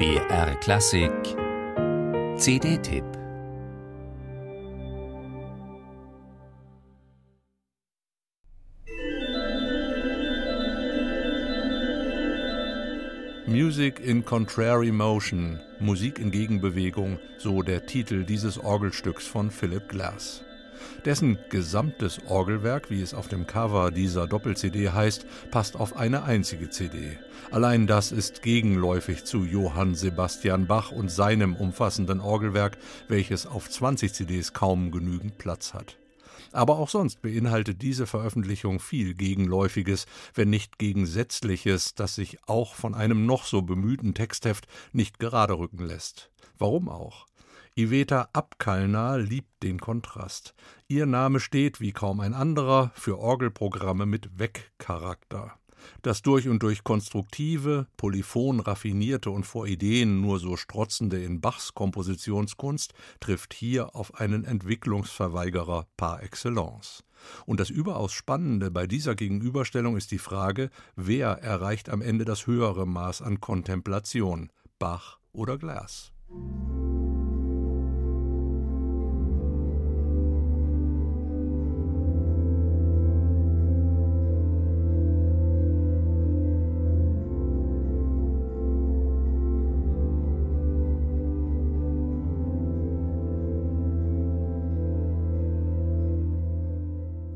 BR Klassik. CD-Tipp Music in Contrary Motion, Musik in Gegenbewegung, so der Titel dieses Orgelstücks von Philip Glass. Dessen gesamtes Orgelwerk, wie es auf dem Cover dieser Doppel-CD heißt, passt auf eine einzige CD. Allein das ist gegenläufig zu Johann Sebastian Bach und seinem umfassenden Orgelwerk, welches auf 20 CDs kaum genügend Platz hat. Aber auch sonst beinhaltet diese Veröffentlichung viel Gegenläufiges, wenn nicht Gegensätzliches, das sich auch von einem noch so bemühten Textheft nicht gerade rücken lässt. Warum auch? Iveta Abkalner liebt den Kontrast. Ihr Name steht, wie kaum ein anderer, für Orgelprogramme mit Weg-Charakter. Das durch und durch konstruktive, polyphon raffinierte und vor Ideen nur so strotzende in Bachs Kompositionskunst trifft hier auf einen Entwicklungsverweigerer par excellence. Und das überaus Spannende bei dieser Gegenüberstellung ist die Frage, wer erreicht am Ende das höhere Maß an Kontemplation, Bach oder Glass?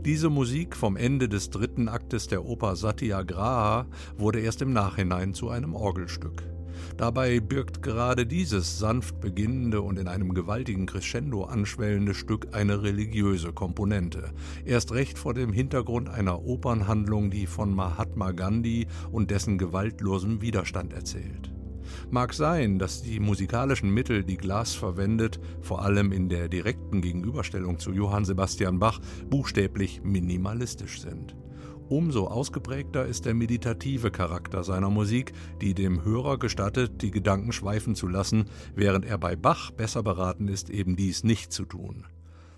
Diese Musik vom Ende des dritten Aktes der Oper Satyagraha wurde erst im Nachhinein zu einem Orgelstück. Dabei birgt gerade dieses sanft beginnende und in einem gewaltigen Crescendo anschwellende Stück eine religiöse Komponente. Erst recht vor dem Hintergrund einer Opernhandlung, die von Mahatma Gandhi und dessen gewaltlosem Widerstand erzählt. Mag sein, dass die musikalischen Mittel, die Glas verwendet, vor allem in der direkten Gegenüberstellung zu Johann Sebastian Bach, buchstäblich minimalistisch sind. Umso ausgeprägter ist der meditative Charakter seiner Musik, die dem Hörer gestattet, die Gedanken schweifen zu lassen, während er bei Bach besser beraten ist, eben dies nicht zu tun.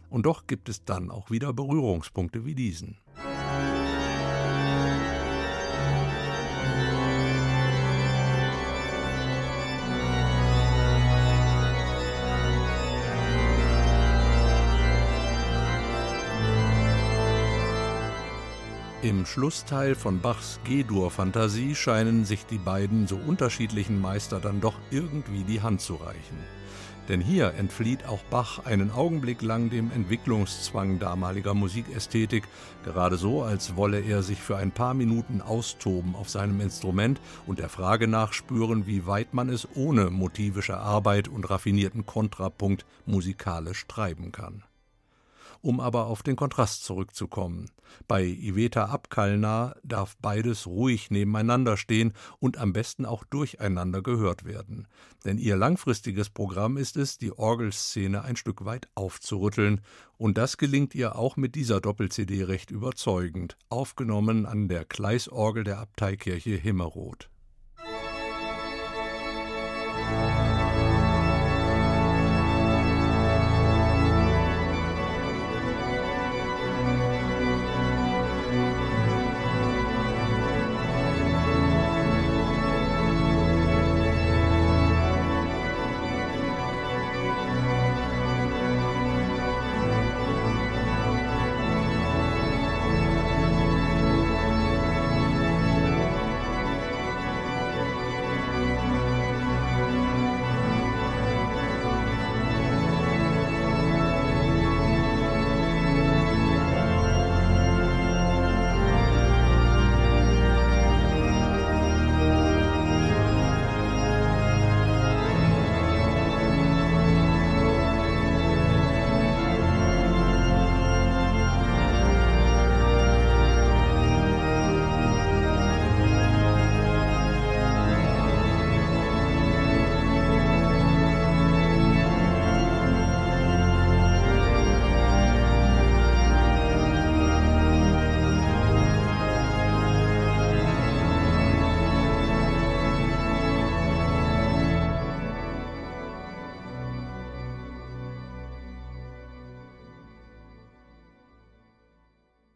Und doch gibt es dann auch wieder Berührungspunkte wie diesen. Im Schlussteil von Bachs G-Dur-Fantasie scheinen sich die beiden so unterschiedlichen Meister dann doch irgendwie die Hand zu reichen. Denn hier entflieht auch Bach einen Augenblick lang dem Entwicklungszwang damaliger Musikästhetik, gerade so, als wolle er sich für ein paar Minuten austoben auf seinem Instrument und der Frage nachspüren, wie weit man es ohne motivische Arbeit und raffinierten Kontrapunkt musikalisch treiben kann um aber auf den Kontrast zurückzukommen. Bei Iveta Abkalna darf beides ruhig nebeneinander stehen und am besten auch durcheinander gehört werden. Denn ihr langfristiges Programm ist es, die Orgelszene ein Stück weit aufzurütteln, und das gelingt ihr auch mit dieser Doppel-CD recht überzeugend, aufgenommen an der Kleisorgel der Abteikirche Himmeroth.